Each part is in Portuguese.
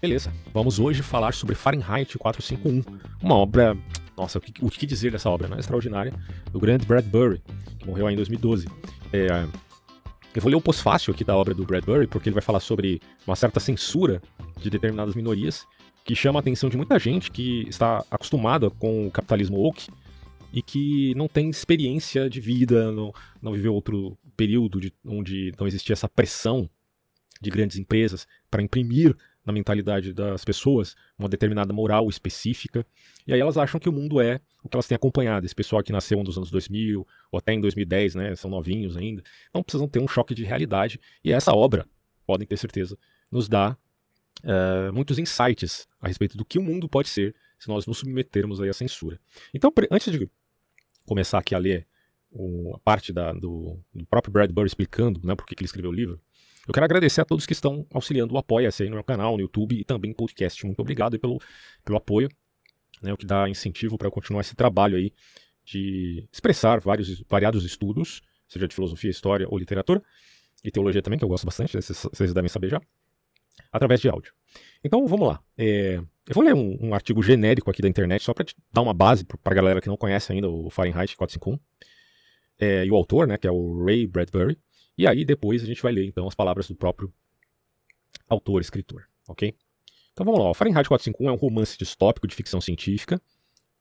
Beleza, vamos hoje falar sobre Fahrenheit 451, uma obra, nossa, o que, dizer dessa obra, né? Extraordinária, do grande Bradbury, que morreu aí em 2012. É, eu vou ler o pós-fácil aqui da obra do Bradbury, porque ele vai falar sobre uma certa censura de determinadas minorias, que chama a atenção de muita gente que está acostumada com o capitalismo woke e que não tem experiência de vida, não, não viveu outro período de, onde não existia essa pressão de grandes empresas para imprimir na mentalidade das pessoas uma determinada moral específica, e aí elas acham que o mundo é o que elas têm acompanhado. Esse pessoal que nasceu nos anos 2000 ou até em 2010, né, são novinhos ainda, não precisam ter um choque de realidade, e essa obra, podem ter certeza, nos dá uh, muitos insights a respeito do que o mundo pode ser se nós nos submetermos aí à censura. Então, antes de começar aqui a ler o, a parte da, do, do, próprio Bradbury explicando né, por que ele escreveu o livro, eu quero agradecer a todos que estão auxiliando o Apoia-se aí no meu canal, no YouTube e também no podcast. Muito obrigado pelo, pelo apoio, né, o que dá incentivo para continuar esse trabalho aí de expressar vários variados estudos, seja de filosofia, história ou literatura, e teologia também, que eu gosto bastante, né, vocês, vocês devem saber já, através de áudio. Então vamos lá. É, eu vou ler um, um, artigo genérico aqui da internet, só para dar uma base para a galera que não conhece ainda o Fahrenheit 451. É, e o autor, né, que é o Ray Bradbury. E aí depois a gente vai ler então as palavras do próprio autor, escritor, ok? Então vamos lá, o Fahrenheit 451 é um romance distópico de ficção científica,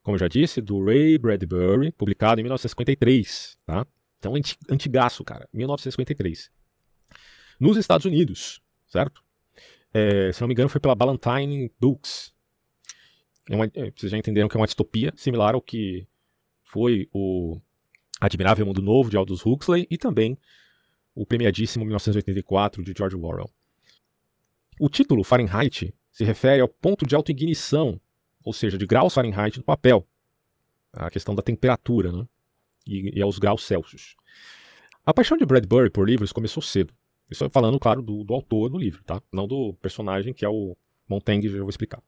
como eu já disse, do Ray Bradbury, publicado em 1953, tá? Então antigaço, cara, 1953. Nos Estados Unidos, certo? É, se não me engano foi pela Ballantine Books. É uma, é, vocês já entenderam que é uma distopia similar ao que foi o Admirável Mundo Novo de Aldous Huxley e também o premiadíssimo 1984 de George Orwell. O título Fahrenheit se refere ao ponto de autoignição, ou seja, de graus Fahrenheit do papel, a questão da temperatura né? e, e aos graus Celsius. A paixão de Bradbury por livros começou cedo. Isso falando, claro, do, do, autor do livro, tá? não do personagem que é o Montaigne, já vou explicar.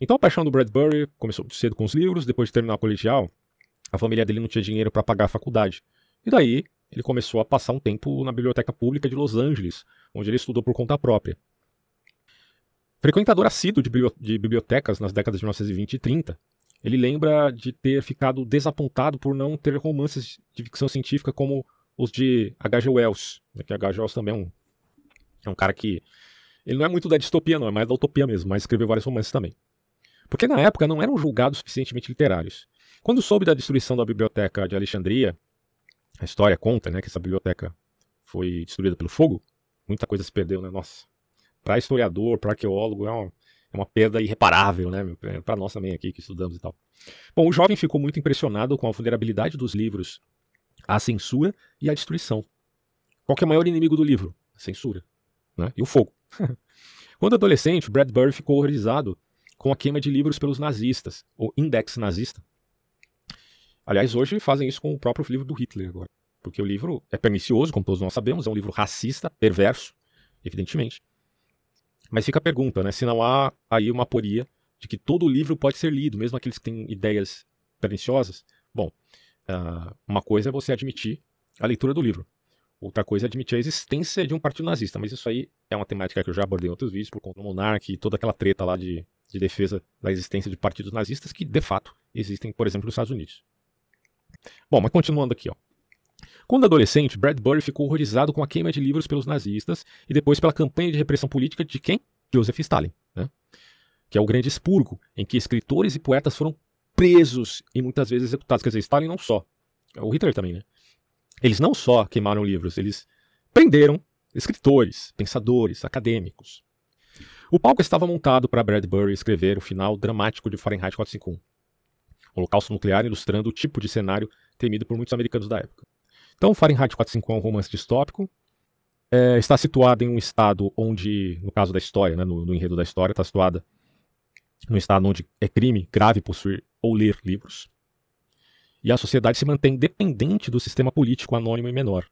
Então a paixão do Bradbury começou cedo com os livros, depois de terminar o colegial, a família dele não tinha dinheiro para pagar a faculdade. E daí ele começou a passar um tempo na Biblioteca Pública de Los Angeles, onde ele estudou por conta própria. Frequentador assíduo de bibliotecas nas décadas de 1920 e 30, ele lembra de ter ficado desapontado por não ter romances de ficção científica como os de H.G. Wells, né, que H.G. Wells também é um, é um cara que. Ele não é muito da distopia, não, é mais da utopia mesmo, mas escreveu vários romances também. Porque na época não eram julgados suficientemente literários. Quando soube da destruição da biblioteca de Alexandria, a história conta, né, que essa biblioteca foi destruída pelo fogo. Muita coisa se perdeu, né? Nossa. Para historiador, para arqueólogo, é uma, é uma perda irreparável, né? Para nós também aqui que estudamos e tal. Bom, o jovem ficou muito impressionado com a vulnerabilidade dos livros à censura e à destruição. Qual é o maior inimigo do livro? A censura. Né? E o fogo. Quando adolescente, Bradbury ficou horrorizado com a queima de livros pelos nazistas, ou index nazista, Aliás, hoje fazem isso com o próprio livro do Hitler agora. Porque o livro é pernicioso, como todos nós sabemos, é um livro racista, perverso, evidentemente. Mas fica a pergunta, né? Se não há aí uma aporia de que todo livro pode ser lido, mesmo aqueles que têm ideias perniciosas. Bom, uh, uma coisa é você admitir a leitura do livro. Outra coisa é admitir a existência de um partido nazista. Mas isso aí é uma temática que eu já abordei em outros vídeos, por conta do Monark e toda aquela treta lá de, de defesa da existência de partidos nazistas que, de fato, existem, por exemplo, nos Estados Unidos. Bom, mas continuando aqui, ó. Quando adolescente, Bradbury ficou horrorizado com a queima de livros pelos nazistas e depois pela campanha de repressão política de quem? Joseph Stalin, né? que é o grande expurgo, em que escritores e poetas foram presos e muitas vezes executados. Quer dizer, Stalin não só, o Hitler também, né? Eles não só queimaram livros, eles prenderam escritores, pensadores, acadêmicos. O palco estava montado para Bradbury escrever o final dramático de Fahrenheit 451. Holocausto Nuclear, ilustrando o tipo de cenário temido por muitos americanos da época. Então, Fahrenheit 451 é um romance distópico. É, está situado em um estado onde, no caso da história, né, no, no enredo da história, está situada num estado onde é crime grave possuir ou ler livros. E a sociedade se mantém dependente do sistema político anônimo e menor.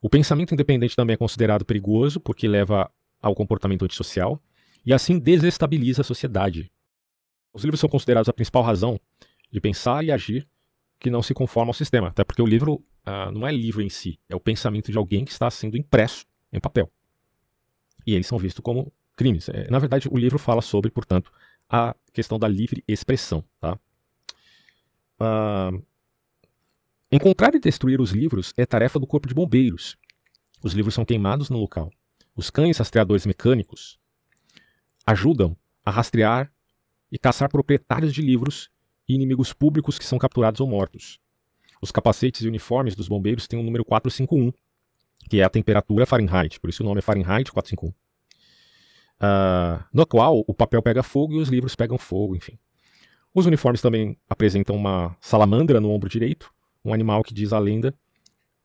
O pensamento independente também é considerado perigoso porque leva ao comportamento antissocial e assim desestabiliza a sociedade, Os livros são considerados a principal razão de pensar e agir que não se conforma ao sistema, até porque o livro uh, não é livro em si, é o pensamento de alguém que está sendo impresso em papel. E eles são vistos como crimes. É, na verdade, o livro fala sobre, portanto, a questão da livre expressão. Tá? Uh, encontrar e destruir os livros é tarefa do corpo de bombeiros. Os livros são queimados no local. Os cães rastreadores mecânicos ajudam a rastrear e caçar proprietários de livros e inimigos públicos que são capturados ou mortos. Os capacetes e uniformes dos bombeiros têm o número 451, que é a temperatura Fahrenheit, por isso o nome é Fahrenheit 451. Ah, no qual o papel pega fogo e os livros pegam fogo, enfim. Os uniformes também apresentam uma salamandra no ombro direito, um animal que diz a lenda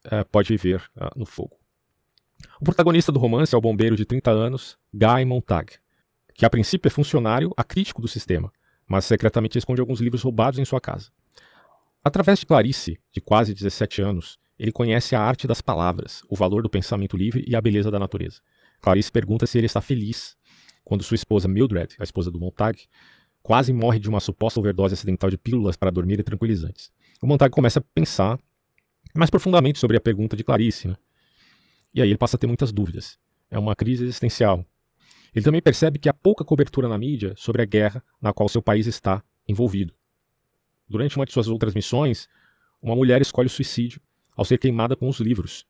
uh, pode viver uh, no fogo. O protagonista do romance é o bombeiro de 30 anos, Guy Montag, que a princípio é funcionário acrítico do sistema, mas secretamente esconde alguns livros roubados em sua casa. Através de Clarice, de quase 17 anos, ele conhece a arte das palavras, o valor do pensamento livre e a beleza da natureza. Clarice pergunta se ele está feliz quando sua esposa Mildred, a esposa do Montag, quase morre de uma suposta overdose acidental de pílulas para dormir e tranquilizantes. O Montag começa a pensar mais profundamente sobre a pergunta de Clarice, né? e aí ele passa a ter muitas dúvidas. É uma crise existencial, ele também percebe que há pouca cobertura na mídia sobre a guerra na qual seu país está envolvido. Durante uma de suas outras missões, uma mulher escolhe o suicídio ao ser queimada com os livros.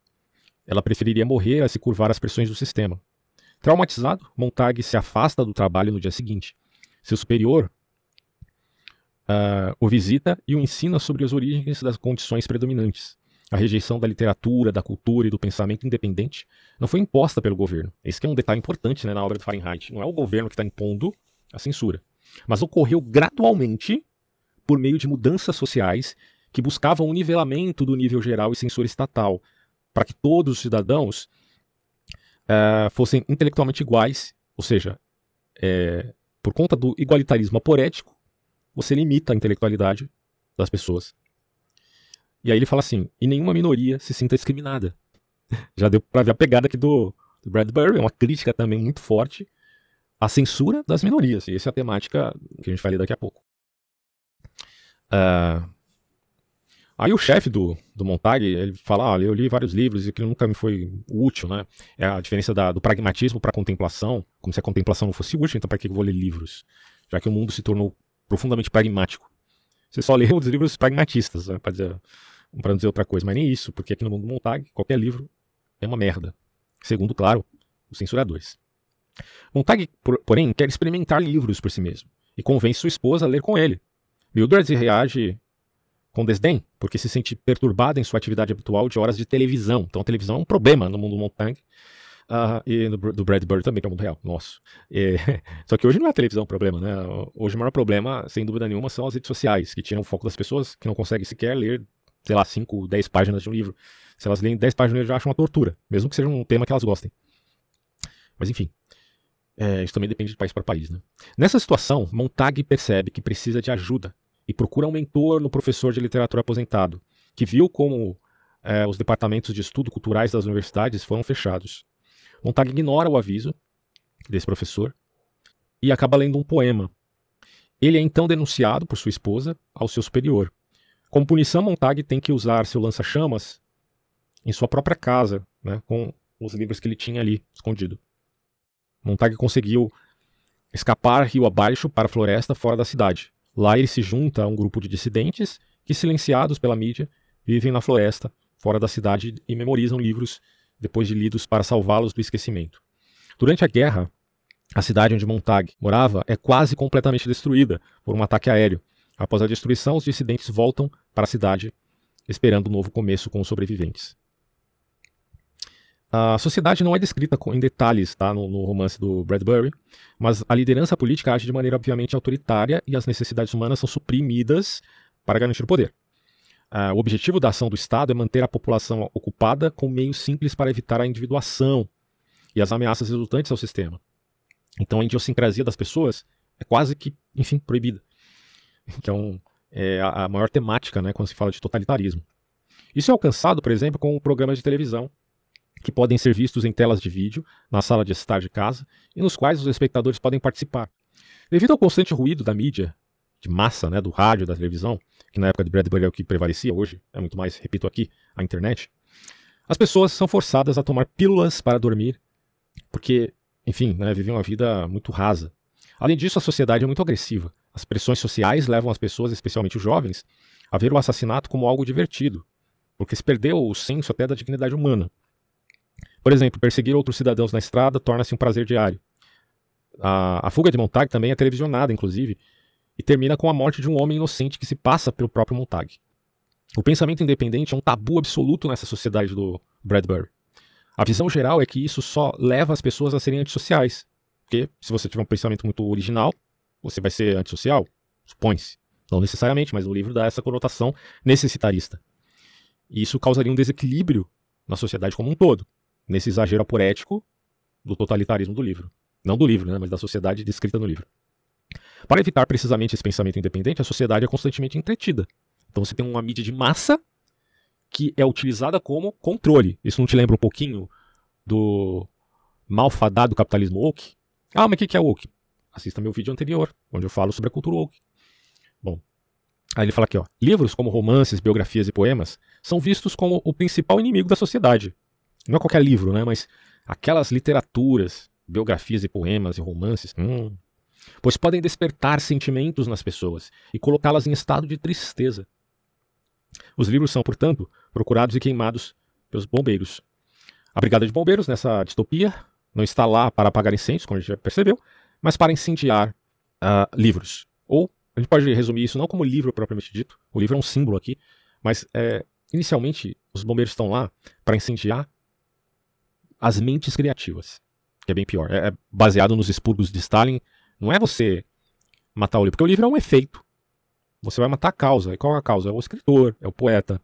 Ela preferiria morrer a se curvar às pressões do sistema. Traumatizado, Montag se afasta do trabalho no dia seguinte. Seu superior uh, o visita e o ensina sobre as origens das condições predominantes. A rejeição da literatura, da cultura e do pensamento independente não foi imposta pelo governo. Esse é um detalhe importante né, na obra do Fahrenheit. Não é o governo que está impondo a censura, mas ocorreu gradualmente por meio de mudanças sociais que buscavam o nivelamento do nível geral e censura estatal, para que todos os cidadãos uh, fossem intelectualmente iguais, ou seja, é, por conta do igualitarismo aporético, você limita a intelectualidade das pessoas e aí ele fala assim: e nenhuma minoria se sinta discriminada. Já deu pra ver a pegada aqui do, do Bradbury, é uma crítica também muito forte à censura das minorias. E essa é a temática que a gente vai ler daqui a pouco. Uh, aí o chefe do, do Montag, ele fala, ah, eu li vários livros e aquilo nunca me foi útil, né? É a diferença da, do pragmatismo para a contemplação, como se a contemplação não fosse útil, então para que eu vou ler livros? Já que o mundo se tornou profundamente pragmático. Você só lê os livros pragmatistas, né, para dizer, dizer outra coisa, mas nem isso, porque aqui no mundo do Montag, qualquer livro é uma merda. Segundo, claro, os censuradores. Montag, porém, quer experimentar livros por si mesmo e convence sua esposa a ler com ele. Mildred reage com desdém, porque se sente perturbada em sua atividade habitual de horas de televisão. Então a televisão é um problema no mundo do Montag. Uh, e no, do Bradbury também, que é o mundo real, nosso. E, só que hoje não é a televisão o problema, né? Hoje o maior problema, sem dúvida nenhuma, são as redes sociais, que tiram o foco das pessoas que não conseguem sequer ler, sei lá, 5, 10 páginas de um livro. Se elas lerem 10 páginas, já acham uma tortura, mesmo que seja um tema que elas gostem. Mas enfim, é, isso também depende de país para país, né? Nessa situação, Montag percebe que precisa de ajuda e procura um mentor no professor de literatura aposentado, que viu como é, os departamentos de estudo culturais das universidades foram fechados. Montag ignora o aviso desse professor e acaba lendo um poema. Ele é então denunciado por sua esposa ao seu superior. Como punição, Montag tem que usar seu lança-chamas em sua própria casa, né, com os livros que ele tinha ali escondido. Montag conseguiu escapar rio abaixo para a floresta fora da cidade. Lá ele se junta a um grupo de dissidentes que, silenciados pela mídia, vivem na floresta fora da cidade e memorizam livros depois de lidos para salvá-los do esquecimento. Durante a guerra, a cidade onde Montag morava é quase completamente destruída por um ataque aéreo. Após a destruição, os dissidentes voltam para a cidade, esperando um novo começo com os sobreviventes. A sociedade não é descrita em detalhes tá, no, no, romance do Bradbury, mas a liderança política age de maneira obviamente autoritária e as necessidades humanas são suprimidas para garantir o poder. Uh, o objetivo da ação do Estado é manter a população ocupada com meios simples para evitar a individuação e as ameaças resultantes ao sistema. Então a idiosincrasia das pessoas é quase que, enfim, proibida. Que é, um, é a, a maior temática né, quando se fala de totalitarismo. Isso é alcançado, por exemplo, com programas de televisão que podem ser vistos em telas de vídeo na sala de estar de casa e nos quais os espectadores podem participar. Devido ao constante ruído da mídia de massa, né, do rádio, da televisão, que na época de Bradbury é o que prevalecia, hoje é muito mais, repito aqui, a internet, as pessoas são forçadas a tomar pílulas para dormir, porque, enfim, né, vivem uma vida muito rasa. Além disso, a sociedade é muito agressiva. As pressões sociais levam as pessoas, especialmente os jovens, a ver o assassinato como algo divertido, porque se perdeu o senso até da dignidade humana. Por exemplo, perseguir outros cidadãos na estrada torna-se um prazer diário. A, a fuga de Montag também é televisionada, inclusive, e termina com a morte de um homem inocente que se passa pelo próprio Montag. O pensamento independente é um tabu absoluto nessa sociedade do Bradbury. A visão geral é que isso só leva as pessoas a serem antissociais. Porque se você tiver um pensamento muito original, você vai ser antissocial, supõe-se. Não necessariamente, mas o livro dá essa conotação necessitarista. E isso causaria um desequilíbrio na sociedade como um todo, nesse exagero aporético do totalitarismo do livro. Não do livro, né, mas da sociedade descrita no livro. Para evitar precisamente esse pensamento independente, a sociedade é constantemente entretida. Então você tem uma mídia de massa que é utilizada como controle. Isso não te lembra um pouquinho do malfadado capitalismo woke? Ah, mas o que é woke? Assista meu vídeo anterior, onde eu falo sobre a cultura woke. Bom, aí ele fala aqui, ó, livros como romances, biografias e poemas são vistos como o principal inimigo da sociedade. Não é qualquer livro, né, mas aquelas literaturas, biografias e poemas e romances, hum, pois podem despertar sentimentos nas pessoas e colocá-las em estado de tristeza. Os livros são, portanto, procurados e queimados pelos bombeiros. A Brigada de Bombeiros, nessa distopia, não está lá para apagar incêndios, como a gente já percebeu, mas para incendiar uh, livros. Ou, a gente pode resumir isso não como livro propriamente dito, o livro é um símbolo aqui, mas é, inicialmente os bombeiros estão lá para incendiar as mentes criativas, que é bem pior. É, é baseado nos expurgos de Stalin não é você matar o livro, porque o livro é um efeito. Você vai matar a causa. E qual é a causa? É o escritor, é o poeta.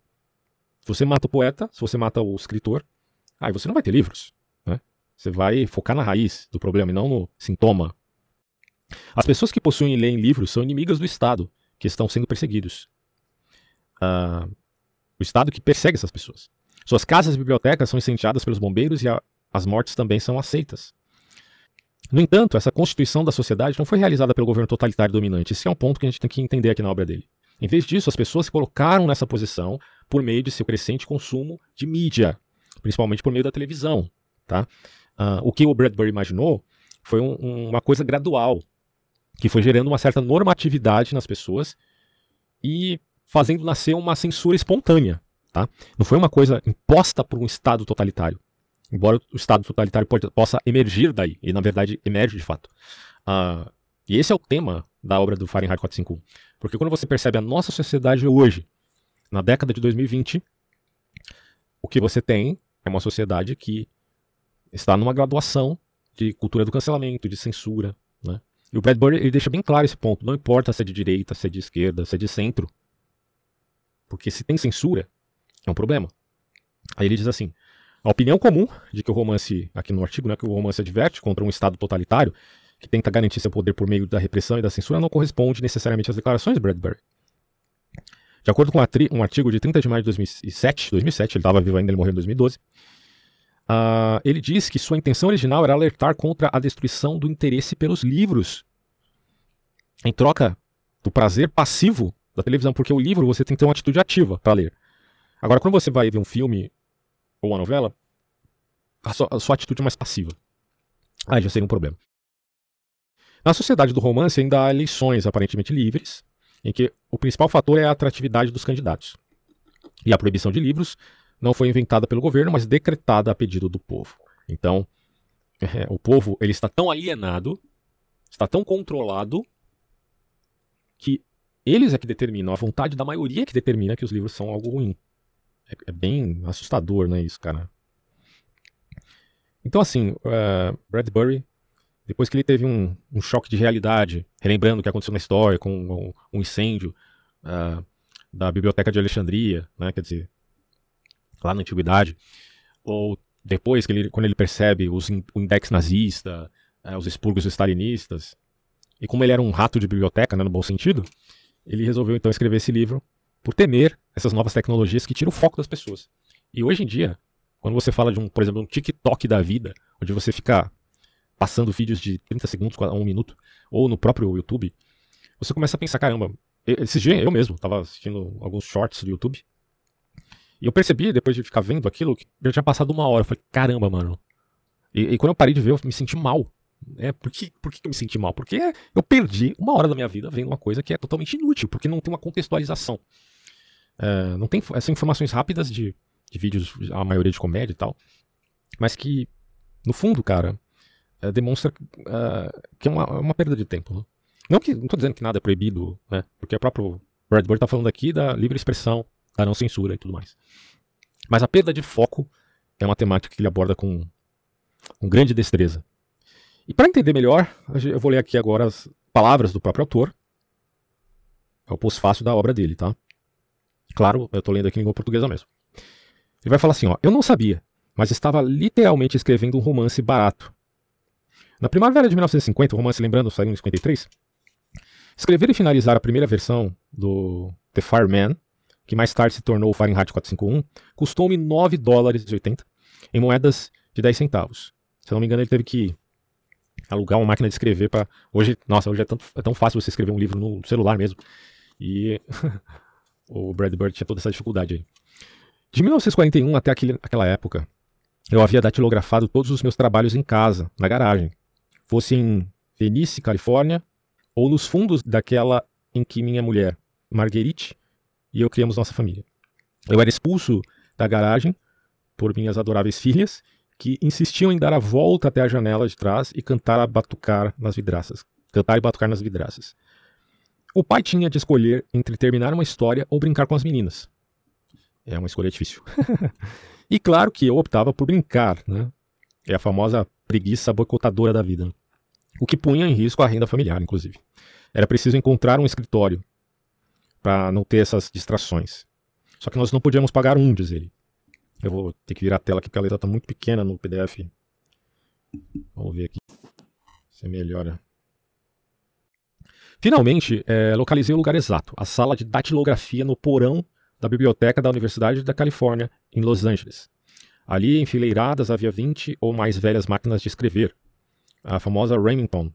Se você mata o poeta, se você mata o escritor, aí você não vai ter livros. Né? Você vai focar na raiz do problema e não no sintoma. As pessoas que possuem e leem livros são inimigas do Estado, que estão sendo perseguidos. Uh, o Estado que persegue essas pessoas. Suas casas e bibliotecas são incendiadas pelos bombeiros e a, as mortes também são aceitas. No entanto, essa constituição da sociedade não foi realizada pelo governo totalitário dominante. Esse é um ponto que a gente tem que entender aqui na obra dele. Em vez disso, as pessoas se colocaram nessa posição por meio de seu crescente consumo de mídia, principalmente por meio da televisão. Tá? Uh, o que o Bradbury imaginou foi um, uma coisa gradual, que foi gerando uma certa normatividade nas pessoas e fazendo nascer uma censura espontânea. Tá? Não foi uma coisa imposta por um Estado totalitário. Embora o Estado totalitário pode, possa emergir daí, e na verdade emerge de fato. Uh, e esse é o tema da obra do Fahrenheit 451. Porque quando você percebe a nossa sociedade hoje, na década de 2020, o que você tem é uma sociedade que está numa graduação de cultura do cancelamento, de censura. Né? E o Bradbury ele deixa bem claro esse ponto. Não importa se é de direita, se é de esquerda, se é de centro. Porque se tem censura, é um problema. Aí ele diz assim: a opinião comum de que o romance, aqui no artigo, né, que o romance adverte contra um Estado totalitário que tenta garantir seu poder por meio da repressão e da censura não corresponde necessariamente às declarações de Bradbury. De acordo com um artigo de 30 de maio de 2007, 2007 ele estava vivo ainda, ele morreu em 2012, uh, ah, ele diz que sua intenção original era alertar contra a destruição do interesse pelos livros, em troca do prazer passivo da televisão, porque o livro você tem que ter uma atitude ativa para ler. Agora, quando você vai ver um filme ou uma novela, a sua, a sua atitude é mais passiva. Aí já seria um problema. Na sociedade do romance ainda há eleições aparentemente livres, em que o principal fator é a atratividade dos candidatos. E a proibição de livros não foi inventada pelo governo, mas decretada a pedido do povo. Então, é, o povo ele está tão alienado, está tão controlado, que eles é que determinam, a vontade da maioria é que determina que os livros são algo ruim. É, é bem assustador, né, isso, cara. Então, assim, uh, Bradbury, depois que ele teve um, um, choque de realidade, relembrando o que aconteceu na história com um, um incêndio uh, da Biblioteca de Alexandria, né, quer dizer, lá na Antiguidade, ou depois, que ele, quando ele percebe os, o index nazista, uh, os expurgos stalinistas, e como ele era um rato de biblioteca, né, no bom sentido, ele resolveu então escrever esse livro por temer essas novas tecnologias que tiram o foco das pessoas. E hoje em dia, quando você fala de um, por exemplo, um TikTok da vida, onde você fica passando vídeos de 30 segundos a um minuto, ou no próprio YouTube, você começa a pensar, caramba, esse dia eu mesmo tava assistindo alguns shorts do YouTube. E eu percebi, depois de ficar vendo aquilo, que já tinha passado uma hora. Eu falei, caramba, mano. E, e quando eu parei de ver, eu me senti mal. É, por, que, por que eu me senti mal? Porque eu perdi uma hora da minha vida vendo uma coisa que é totalmente inútil, porque não tem uma contextualização. É, não tem essas informações rápidas de, de vídeos, a maioria de comédia e tal, mas que, no fundo, cara, é, demonstra é, que é uma, uma perda de tempo. Né? Não que não tô dizendo que nada é proibido, né? Porque o próprio Bradbury tá falando aqui da livre expressão, da não censura e tudo mais. Mas a perda de foco é uma temática que ele aborda com, com grande destreza. E para entender melhor, eu vou ler aqui agora as palavras do próprio autor. É o pós-fácil da obra dele, tá? Claro, eu estou lendo aqui em língua portuguesa mesmo. Ele vai falar assim, ó, eu não sabia, mas estava literalmente escrevendo um romance barato. Na primavera de 1950, o romance, lembrando, saiu em 53, escrever e finalizar a primeira versão do The Fireman, que mais tarde se tornou o Fahrenheit 451, custou-me 9 dólares e 80 em moedas de 10 centavos. Se eu não me engano, ele teve que alugar uma máquina de escrever para hoje, nossa, hoje é, tanto, é tão fácil você escrever um livro no celular mesmo. E o Bradbury tinha toda essa dificuldade aí. De 1941 até aquele, aquela época, eu havia datilografado todos os meus trabalhos em casa, na garagem. Fosse em Venice, Califórnia, ou nos fundos daquela em que minha mulher, Marguerite, e eu criamos nossa família. Eu era expulso da garagem por minhas adoráveis filhas, que insistiam em dar a volta até a janela de trás e cantar a batucar nas vidraças. Cantar e batucar nas vidraças. O pai tinha de escolher entre terminar uma história ou brincar com as meninas. É uma escolha difícil. e claro que eu optava por brincar, né? É a famosa preguiça boicotadora da vida. O que punha em risco a renda familiar, inclusive. Era preciso encontrar um escritório para não ter essas distrações. Só que nós não podíamos pagar um, diz ele. Eu vou ter que virar a tela aqui porque a letra está muito pequena no PDF. Vamos ver aqui se melhora. Finalmente, é, localizei o lugar exato, a sala de datilografia no porão da biblioteca da Universidade da Califórnia, em Los Angeles. Ali, enfileiradas, havia 20 ou mais velhas máquinas de escrever, a famosa Remington,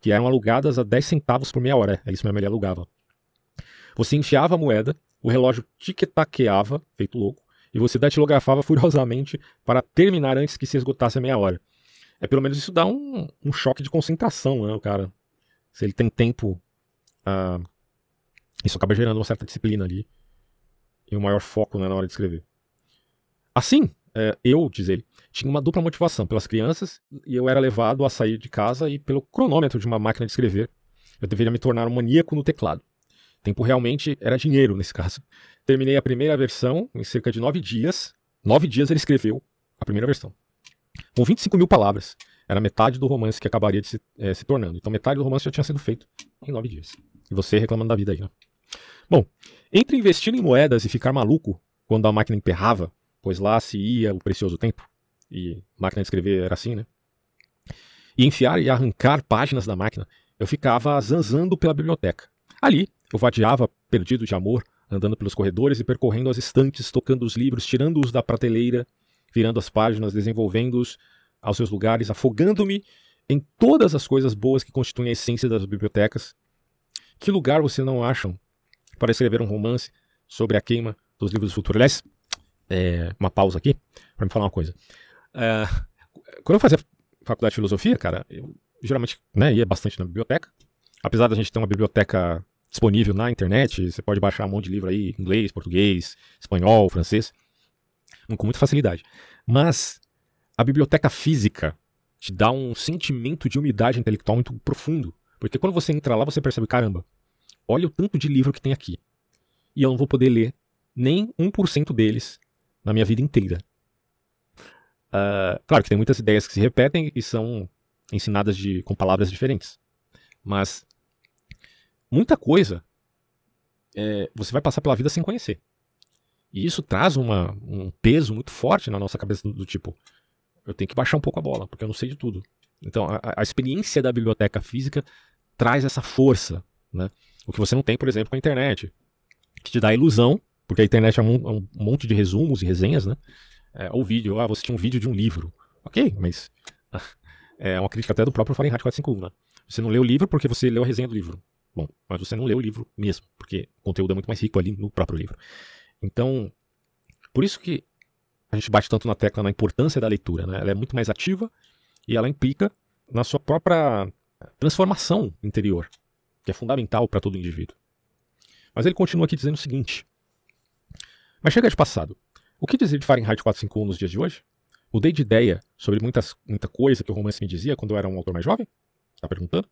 que eram alugadas a 10 centavos por meia hora. É isso mesmo, ele alugava. Você enfiava a moeda, o relógio tic-taqueava, feito louco, e você datilografava furiosamente para terminar antes que se esgotasse a meia hora. É pelo menos isso dá um, um choque de concentração, né, cara. Se ele tem tempo, uh, isso acaba gerando uma certa disciplina ali e um maior foco né, na hora de escrever. Assim, é, eu, diz ele, tinha uma dupla motivação pelas crianças e eu era levado a sair de casa e pelo cronômetro de uma máquina de escrever. Eu deveria me tornar um maníaco no teclado. Tempo realmente era dinheiro nesse caso. Terminei a primeira versão em cerca de nove dias. Nove dias ele escreveu a primeira versão. Com 25 mil palavras. Era metade do romance que acabaria de se, é, se tornando. Então metade do romance já tinha sido feito em nove dias. E você reclamando da vida aí, né? Bom, entre investir em moedas e ficar maluco quando a máquina emperrava, pois lá se ia o precioso tempo, e máquina de escrever era assim, né? E enfiar e arrancar páginas da máquina, eu ficava zanzando pela biblioteca. Ali, eu vadiava, perdido de amor, andando pelos corredores e percorrendo as estantes, tocando os livros, tirando-os da prateleira, virando as páginas, desenvolvendo-os aos seus lugares, afogando-me em todas as coisas boas que constituem a essência das bibliotecas. Que lugar você não acham para escrever um romance sobre a queima dos livros do futuro? Aliás, é, uma pausa aqui para me falar uma coisa. É, quando eu fazia faculdade de filosofia, cara, eu geralmente né, ia bastante na biblioteca. Apesar da gente ter uma biblioteca disponível na internet, você pode baixar um monte de livro aí, inglês, português, espanhol, francês, com muita facilidade. Mas a biblioteca física te dá um sentimento de umidade intelectual muito profundo. Porque quando você entra lá, você percebe, caramba, olha o tanto de livro que tem aqui. E eu não vou poder ler nem 1% deles na minha vida inteira. Uh, claro que tem muitas ideias que se repetem e são ensinadas de, com palavras diferentes. Mas muita coisa é, você vai passar pela vida sem conhecer. E isso traz uma, um peso muito forte na nossa cabeça do, do, tipo, eu tenho que baixar um pouco a bola, porque eu não sei de tudo. Então, a, a experiência da biblioteca física traz essa força, né? O que você não tem, por exemplo, com a internet, que te dá a ilusão, porque a internet é um, é um monte de resumos e resenhas, né? É, ou vídeo, ah, você tinha um vídeo de um livro. Ok, mas é uma crítica até do próprio Fahrenheit 451, né? Você não leu o livro porque você leu a resenha do livro. Bom, mas você não leu o livro mesmo, porque o conteúdo é muito mais rico ali no próprio livro. Então, por isso que a gente bate tanto na tecla na importância da leitura, né? Ela é muito mais ativa e ela implica na sua própria transformação interior, que é fundamental para todo indivíduo. Mas ele continua aqui dizendo o seguinte: Mas chega de passado. O que dizer de Fahrenheit 451 nos dias de hoje? Mudei de ideia sobre muitas, muita coisa que o romance me dizia quando eu era um autor mais jovem? Está perguntando?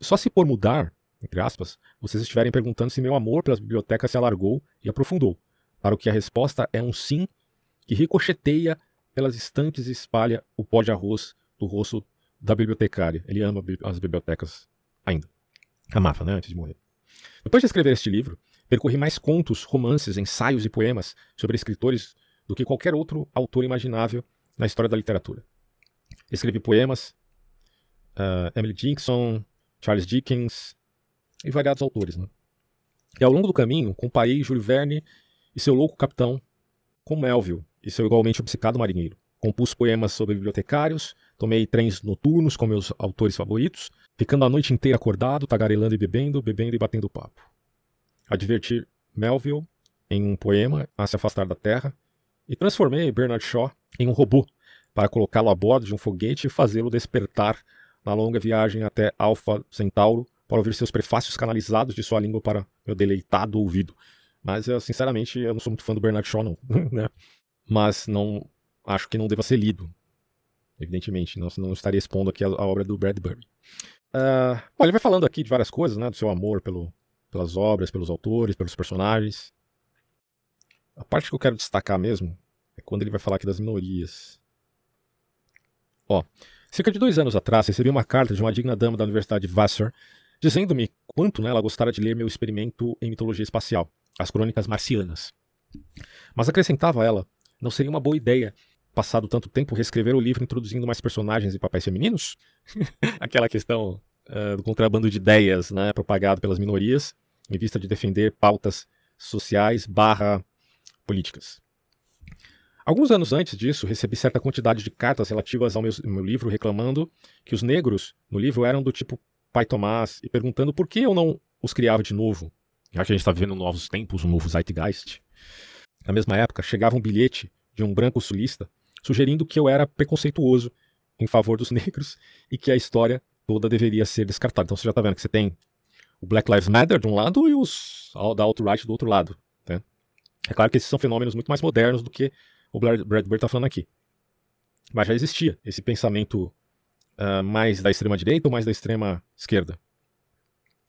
Só se por mudar, entre aspas, vocês estiverem perguntando se meu amor pelas bibliotecas se alargou e aprofundou, para o que a resposta é um sim que ricocheteia pelas estantes e espalha o pó de arroz do rosto da bibliotecária. Ele ama as bibliotecas ainda. Amava, né, antes de morrer. Depois de escrever este livro, percorri mais contos, romances, ensaios e poemas sobre escritores do que qualquer outro autor imaginável na história da literatura. Escrevi poemas, uh, Emily Dickinson, Charles Dickens e variados autores. Né? E ao longo do caminho, comparei Júlio Verne e seu louco capitão com Melville e seu igualmente obcecado marinheiro. Compus poemas sobre bibliotecários, tomei trens noturnos com meus autores favoritos, ficando a noite inteira acordado, tagarelando e bebendo, bebendo e batendo papo. Advertir Melville em um poema a se afastar da Terra e transformei Bernard Shaw em um robô para colocá-lo a bordo de um foguete e fazê-lo despertar na longa viagem até Alpha Centauro para ouvir seus prefácios canalizados de sua língua para meu deleitado ouvido. Mas, eu, sinceramente, eu não sou muito fã do Bernard Shaw, não. né? Mas não acho que não deva ser lido. Evidentemente, não, não estaria expondo aqui a, a obra do Bradbury. Uh, bom, ele vai falando aqui de várias coisas, né? Do seu amor pelo, pelas obras, pelos autores, pelos personagens. A parte que eu quero destacar mesmo é quando ele vai falar aqui das minorias. Ó, cerca de dois anos atrás recebi uma carta de uma digna dama da Universidade de Vassar dizendo-me quanto né, ela gostara de ler meu experimento em mitologia espacial, as crônicas marcianas. Mas acrescentava ela, não seria uma boa ideia, passado tanto tempo, reescrever o livro introduzindo mais personagens e papéis femininos? Aquela questão uh, do contrabando de ideias né, propagado pelas minorias, em vista de defender pautas sociais barra políticas. Alguns anos antes disso, recebi certa quantidade de cartas relativas ao meu, meu, livro reclamando que os negros no livro eram do tipo Pai Tomás e perguntando por que eu não os criava de novo, já que a gente está vivendo novos tempos, um novo Zeitgeist. Na mesma época, chegava um bilhete de um branco sulista sugerindo que eu era preconceituoso em favor dos negros e que a história toda deveria ser descartada. Então você já está vendo que você tem o Black Lives Matter de um lado e os da alt-right do outro lado. Né? É claro que esses são fenômenos muito mais modernos do que o Bradbury está falando aqui. Mas já existia esse pensamento uh, mais da extrema direita ou mais da extrema esquerda.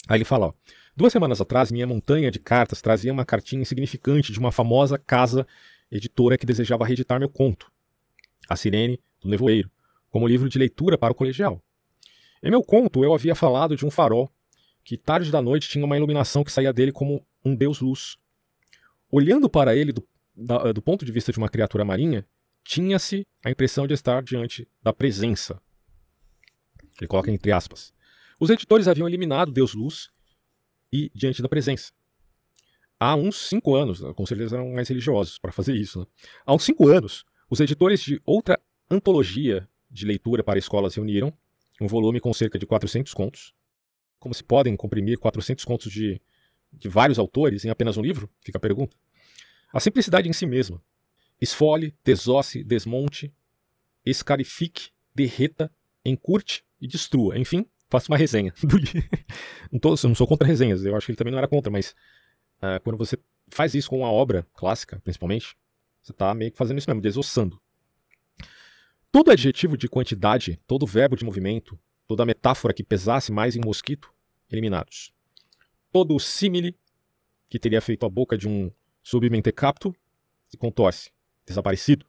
Aí ele fala, ó, Duas semanas atrás, minha montanha de cartas trazia uma cartinha insignificante de uma famosa casa editora que desejava reeditar meu conto, A Sirene do Nevoeiro, como livro de leitura para o colegial. Em meu conto, eu havia falado de um farol que tarde da noite tinha uma iluminação que saía dele como um deus-luz. Olhando para ele do, da, do ponto de vista de uma criatura marinha, tinha-se a impressão de estar diante da presença. Ele coloca entre aspas. Os editores haviam eliminado Deus Luz e diante da presença. Há uns cinco anos, com certeza eram mais religiosos para fazer isso, né? há uns cinco anos, os editores de outra antologia de leitura para escolas reuniram um volume com cerca de 400 contos. Como se podem comprimir 400 contos de, de vários autores em apenas um livro? Fica a pergunta. A simplicidade em si mesma. Esfole, desosse, desmonte, escarifique, derreta, encurte e destrua. Enfim, faço uma resenha do livro. não, tô, não sou contra resenhas, eu acho que ele também não era contra, mas uh, quando você faz isso com uma obra clássica, principalmente, você está meio que fazendo isso mesmo, desossando. Todo adjetivo de quantidade, todo verbo de movimento, toda metáfora que pesasse mais em mosquito, eliminados. Todo símile que teria feito a boca de um submentecapto se contorce, desaparecido.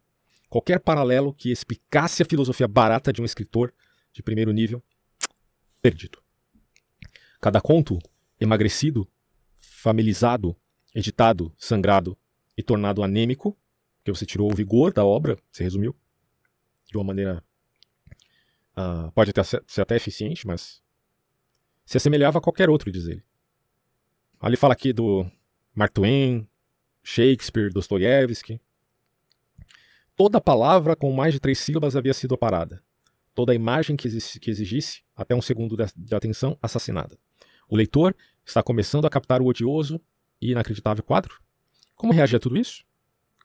Qualquer paralelo que explicasse a filosofia barata de um escritor de primeiro nível perdido. Cada conto emagrecido, familizado, editado, sangrado e tornado anêmico, que você tirou o vigor da obra, você resumiu, de uma maneira. Uh, pode até ser até eficiente, mas se assemelhava a qualquer outro, diz ele. Ali fala aqui do Mark Twain, Shakespeare, Dostoiévski. Toda palavra com mais de três sílabas havia sido aparada toda a imagem que, exigisse até um segundo de, de atenção assassinada. O leitor está começando a captar o odioso e inacreditável quadro? Como reagir a tudo isso?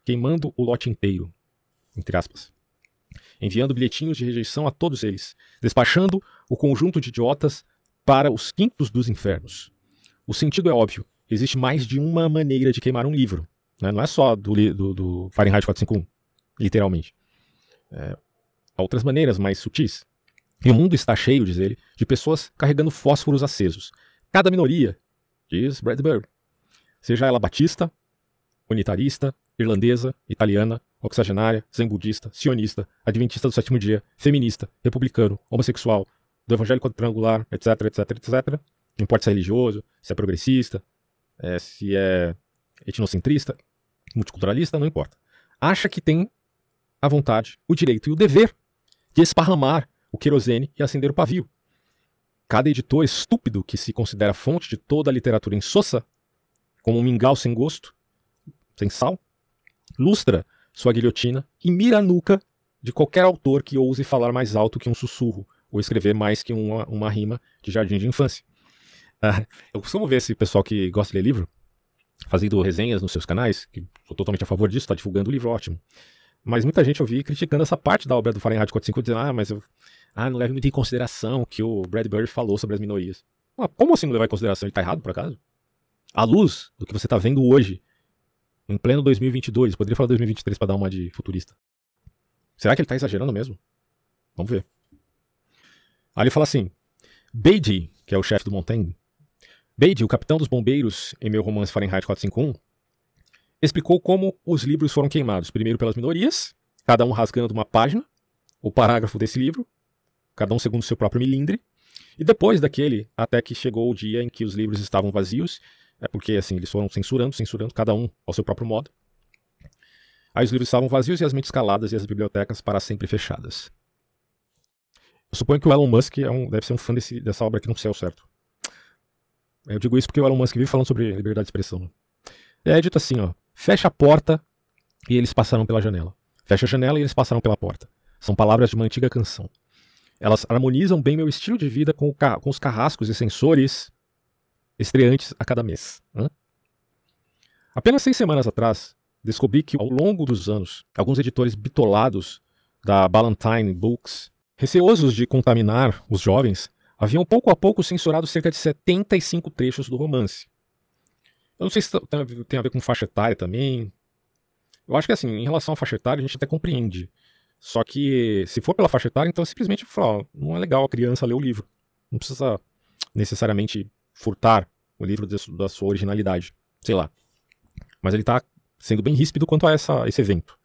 Queimando o lote inteiro, entre aspas. Enviando bilhetinhos de rejeição a todos eles, despachando o conjunto de idiotas para os quintos dos infernos. O sentido é óbvio. Existe mais de uma maneira de queimar um livro. Né? Não é só do, do, do Fahrenheit 451, literalmente. É, há outras maneiras mais sutis. E o mundo está cheio, diz ele, de pessoas carregando fósforos acesos. Cada minoria, diz Bradbury, seja ela batista, unitarista, irlandesa, italiana, oxagenária, zen-budista, sionista, adventista do sétimo dia, feminista, republicano, homossexual, do evangelho quadrangular, etc, etc, etc. Não importa se é religioso, se é progressista, é, se é etnocentrista, multiculturalista, não importa. Acha que tem a vontade, o direito e o dever de esparramar o querosene e acender o pavio. Cada editor estúpido que se considera fonte de toda a literatura insossa, como um mingau sem gosto, sem sal, lustra sua guilhotina e mira a nuca de qualquer autor que ouse falar mais alto que um sussurro ou escrever mais que uma, uma rima de jardim de infância. Uh, eu costumo ver esse pessoal que gosta de ler livro fazendo resenhas nos seus canais, que sou totalmente a favor disso, está divulgando o livro, ótimo. Mas muita gente eu vi criticando essa parte da obra do Fahrenheit 451, dizendo, ah, mas eu ah, não leve muito em consideração o que o Bradbury falou sobre as minorias. Ah, como assim não levar em consideração? Ele está errado, por acaso? À luz do que você está vendo hoje, em pleno 2022, poderia falar 2023 para dar uma de futurista. Será que ele está exagerando mesmo? Vamos ver. Aí ele fala assim: Beatty, que é o chefe do Montaigne, Beatty, o capitão dos bombeiros em meu romance Fahrenheit 451, explicou como os livros foram queimados. Primeiro pelas minorias, cada um rasgando uma página, o parágrafo desse livro, cada um segundo seu próprio milindre. E depois daquele, até que chegou o dia em que os livros estavam vazios, é porque assim, eles foram censurando, censurando, cada um ao seu próprio modo. Aí os livros estavam vazios e as mentes caladas e as bibliotecas para sempre fechadas. Eu suponho que o Elon Musk é um, deve ser um fã desse, dessa obra aqui no céu, certo? Eu digo isso porque o Elon Musk vive falando sobre liberdade de expressão. Né? É dito assim, ó. Fecha a porta e eles passaram pela janela. Fecha a janela e eles passaram pela porta. São palavras de uma antiga canção. Elas harmonizam bem meu estilo de vida com, com os carrascos e sensores estreantes a cada mês. Apenas seis semanas atrás, descobri que ao longo dos anos, alguns editores bitolados da Ballantine Books, receosos de contaminar os jovens, haviam pouco a pouco censurado cerca de 75 trechos do romance. Eu não sei se tem a ver com faixa etária também. Eu acho que assim, em relação à faixa etária, a gente até compreende. Só que se for pela faixa etária, então simplesmente fala, não é legal a criança ler o livro. Não precisa necessariamente furtar o livro da sua originalidade. Sei lá. Mas ele está sendo bem ríspido quanto a essa, esse evento.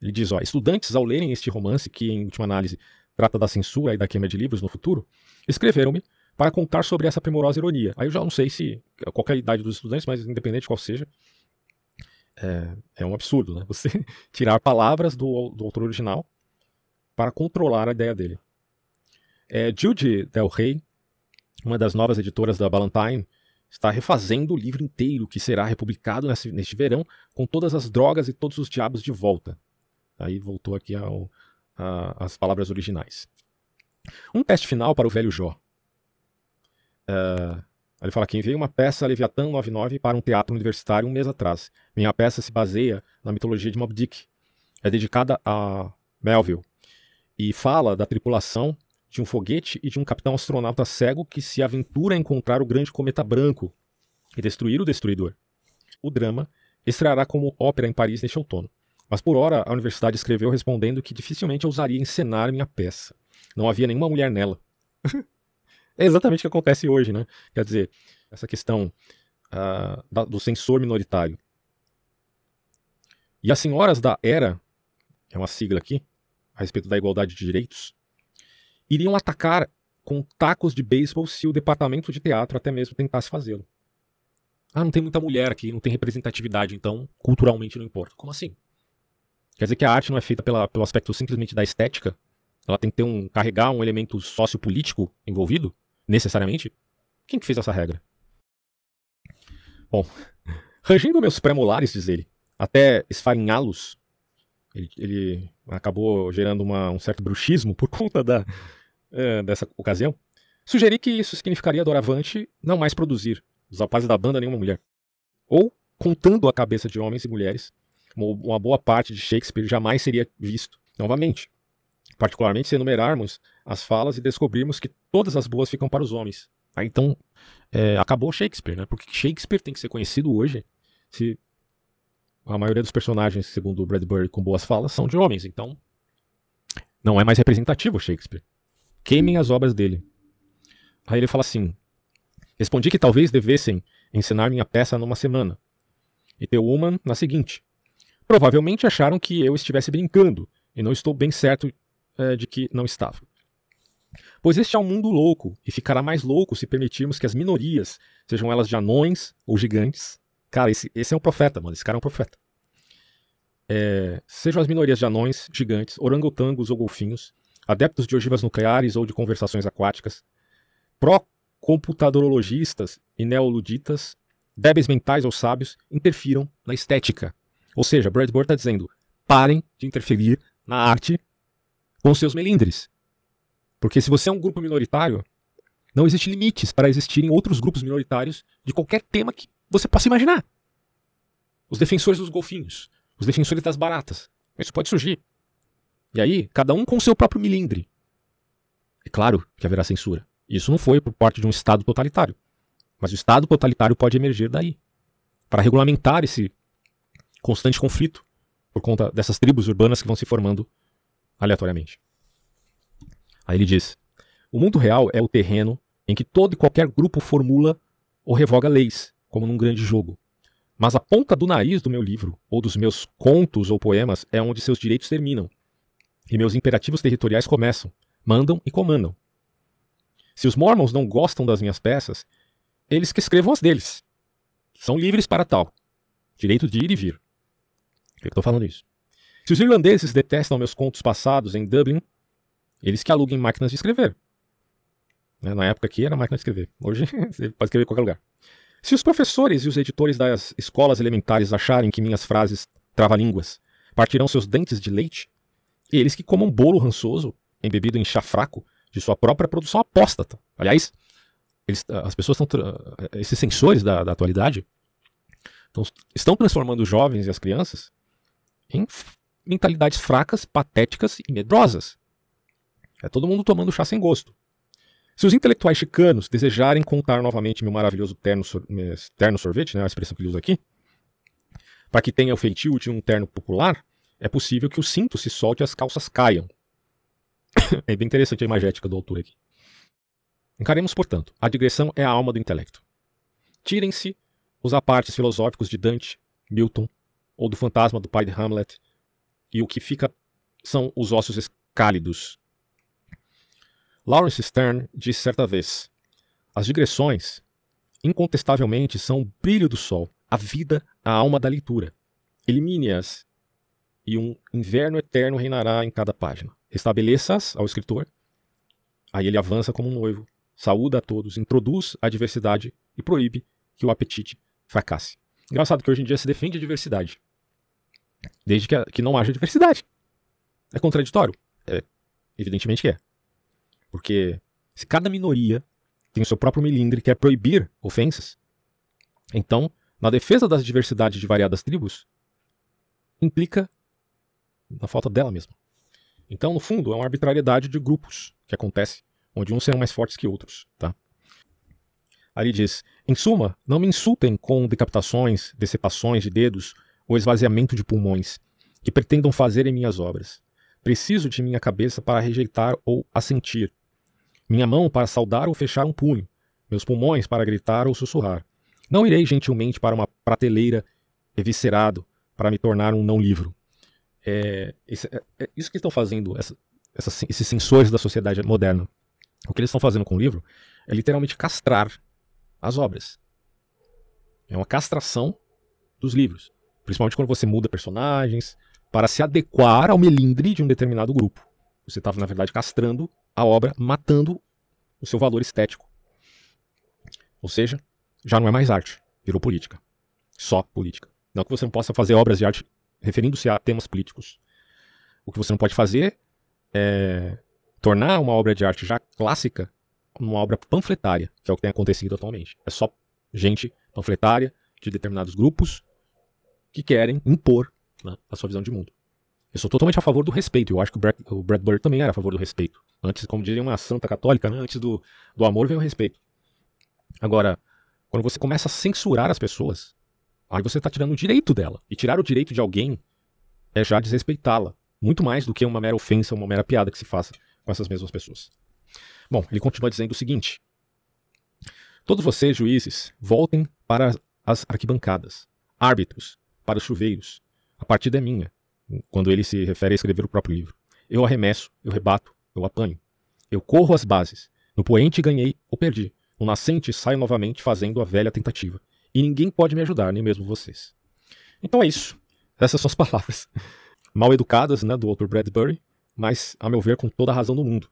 Ele diz, ó, estudantes ao lerem este romance, que em última análise trata da censura e da queima de livros no futuro, escreveram-me para contar sobre essa primorosa ironia. Aí eu já não sei se qualquer idade dos estudantes, mas independente de qual seja, é, é um absurdo, né? Você tirar palavras do, do autor original para controlar a ideia dele. É, Jude Del Rey, uma das novas editoras da Ballantine, está refazendo o livro inteiro que será republicado nesse, neste verão, com todas as drogas e todos os diabos de volta. Aí voltou aqui ao, a, as palavras originais. Um teste final para o velho Jó. Uh, ele fala que enviei uma peça Leviatã 99 para um teatro universitário um mês atrás. Minha peça se baseia na mitologia de Moby Dick. É dedicada a Melville e fala da tripulação de um foguete e de um capitão astronauta cego que se aventura a encontrar o grande cometa branco e destruir o destruidor. O drama estreará como ópera em Paris neste outono. Mas por hora a universidade escreveu respondendo que dificilmente ousaria encenar minha peça. Não havia nenhuma mulher nela. é exatamente o que acontece hoje, né? Quer dizer, essa questão uh, da, do censor minoritário. E as senhoras da ERA, que é uma sigla aqui, a respeito da igualdade de direitos, iriam atacar com tacos de beisebol se o departamento de teatro até mesmo tentasse fazê-lo. Ah, não tem muita mulher aqui, não tem representatividade, então culturalmente não importa. Como assim? Quer dizer que a arte não é feita pela, pelo aspecto simplesmente da estética? Ela tem que ter um carregar um elemento sociopolítico envolvido, necessariamente? Quem que fez essa regra? Bom, rangendo meus pré-molares, diz ele, até esfarinhá-los, ele, ele, acabou gerando uma, um certo bruxismo por conta da, é, dessa ocasião. Sugeri que isso significaria doravante não mais produzir, os rapazes da banda, nenhuma mulher. Ou, contando a cabeça de homens e mulheres, uma boa parte de Shakespeare jamais seria visto novamente. Particularmente se enumerarmos as falas e descobrirmos que todas as boas ficam para os homens. Aí, então, é, acabou Shakespeare, né? Porque Shakespeare tem que ser conhecido hoje se a maioria dos personagens, segundo o Bradbury, com boas falas, são de homens. Então, não é mais representativo Shakespeare. Queimem as obras dele. Aí ele fala assim: Respondi que talvez devessem ensinar minha peça numa semana. E Teuman na seguinte. Provavelmente acharam que eu estivesse brincando, e não estou bem certo é, de que não estava. Pois este é um mundo louco, e ficará mais louco se permitirmos que as minorias, sejam elas de anões ou gigantes. Cara, esse, esse é um profeta, mano. Esse cara é um profeta. É, sejam as minorias de anões, gigantes, orangotangos ou golfinhos, adeptos de ogivas nucleares ou de conversações aquáticas, pró computadorologistas e neoluditas, débeis mentais ou sábios, interfiram na estética. Ou seja, Bradbury está dizendo: parem de interferir na arte com seus melindres. Porque se você é um grupo minoritário, não existe limites para existirem outros grupos minoritários de qualquer tema que você possa imaginar. Os defensores dos golfinhos, os defensores das baratas. Isso pode surgir. E aí, cada um com o seu próprio milindre. É claro que haverá censura. Isso não foi por parte de um Estado totalitário. Mas o Estado totalitário pode emergir daí para regulamentar esse constante conflito por conta dessas tribos urbanas que vão se formando aleatoriamente. Aí ele diz: o mundo real é o terreno em que todo e qualquer grupo formula ou revoga leis, como num grande jogo. Mas a ponta do nariz do meu livro, ou dos meus contos ou poemas, é onde seus direitos terminam. E meus imperativos territoriais começam, mandam e comandam. Se os Mormons não gostam das minhas peças, eles que escrevam as deles. São livres para tal. Direito de ir e vir. Que eu estou falando isso? Se os irlandeses detestam meus contos passados em Dublin, eles que aluguem máquinas de escrever. Né, na época aqui era máquina de escrever. Hoje você pode escrever em qualquer lugar. Se os professores e os editores das escolas elementares acharem que minhas frases trava-línguas partirão seus dentes de leite, eles que comam bolo rançoso, embebido em chá fraco, de sua própria produção apóstata. Aliás, eles, as pessoas estão. Esses sensores da, da atualidade estão transformando os jovens e as crianças em mentalidades fracas, patéticas e medrosas. É todo mundo tomando chá sem gosto. Se os intelectuais chicanos desejarem contar novamente meu maravilhoso terno, terno sorvete, né, a expressão que ele usa aqui, para que tenha o feitio de um terno popular, é possível que o cinto se solte e as calças caiam, é bem interessante a imagética do autor aqui. Encaremos, portanto, a digressão é a alma do intelecto. Tirem-se os apartes filosóficos de Dante, Milton ou do fantasma do pai de Hamlet, e o que fica são os ossos escálidos. Lawrence Stern disse certa vez: As digressões, incontestavelmente, são o brilho do sol, a vida, a alma da leitura. Elimine-as, e um inverno eterno reinará em cada página. Restabeleça-as ao escritor. Aí ele avança como um noivo, saúda a todos, introduz a diversidade e proíbe que o apetite fracasse. Engraçado que hoje em dia se defende a diversidade, desde que, que não haja diversidade. É contraditório? É, evidentemente que é. Porque se cada minoria tem o seu próprio milindre e quer proibir ofensas, então, na defesa das diversidades de variadas tribos, implica na falta dela mesma. Então, no fundo, é uma arbitrariedade de grupos que acontece, onde uns serão mais fortes que outros. Tá? Ali diz: Em suma, não me insultem com decapitações, decepações de dedos ou esvaziamento de pulmões, que pretendam fazer em minhas obras. Preciso de minha cabeça para rejeitar ou assentir, minha mão para saudar ou fechar um punho, meus pulmões para gritar ou sussurrar. Não irei gentilmente para uma prateleira eviscerado para me tornar um não livro. É, é, é isso que estão fazendo, essa, essa, esses sensores da sociedade moderna. O que eles estão fazendo com o livro é literalmente castrar as obras. É uma castração dos livros. Principalmente quando você muda personagens para se adequar ao melindre de um determinado grupo. Você estava, na verdade, castrando a obra, matando o seu valor estético. Ou seja, já não é mais arte, virou política. Só política. Não que você não possa fazer obras de arte referindo-se a temas políticos. O que você não pode fazer é tornar uma obra de arte já clássica numa obra panfletária, que é o que tem acontecido atualmente. É só gente panfletária de determinados grupos que querem impor né, a sua visão de mundo. Eu sou totalmente a favor do respeito. Eu acho que o, Brad, o Bradbury também era a favor do respeito. Antes, como diria uma santa católica, né, antes do, do amor vem o respeito. Agora, quando você começa a censurar as pessoas, aí você está tirando o direito dela. E tirar o direito de alguém é já desrespeitá-la. Muito mais do que uma mera ofensa, uma mera piada que se faça com essas mesmas pessoas. Bom, ele continua dizendo o seguinte: Todos vocês, juízes, voltem para as arquibancadas. Árbitros, para os chuveiros. A partida é minha, quando ele se refere a escrever o próprio livro. Eu arremesso, eu rebato, eu apanho. Eu corro as bases. No poente ganhei ou perdi. No nascente saio novamente fazendo a velha tentativa. E ninguém pode me ajudar, nem mesmo vocês. Então é isso. Essas são as palavras mal educadas né, do autor Bradbury, mas, a meu ver, com toda a razão do mundo.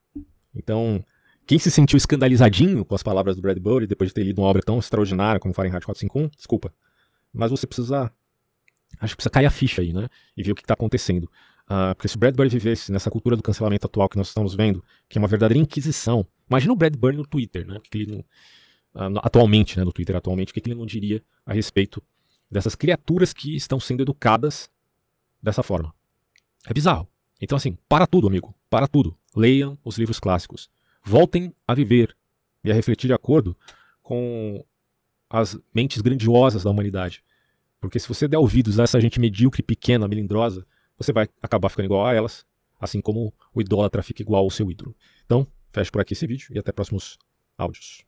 Então, quem se sentiu escandalizadinho com as palavras do Bradbury depois de ter lido uma obra tão extraordinária como Fahrenheit 451, desculpa. Mas você precisa. Acho que precisa cair a ficha aí, né? E ver o que está acontecendo. Uh, porque se o Bradbury vivesse nessa cultura do cancelamento atual que nós estamos vendo, que é uma verdadeira inquisição. Imagina o Bradbury no Twitter, né? Que ele não, uh, atualmente, né? No Twitter atualmente, o que ele não diria a respeito dessas criaturas que estão sendo educadas dessa forma. É bizarro. Então, assim, para tudo, amigo. Para tudo. Leiam os livros clássicos. Voltem a viver e a refletir de acordo com as mentes grandiosas da humanidade. Porque se você der ouvidos a essa gente medíocre, pequena, melindrosa, você vai acabar ficando igual a elas, assim como o idólatra fica igual ao seu ídolo. Então, fecho por aqui esse vídeo e até próximos áudios.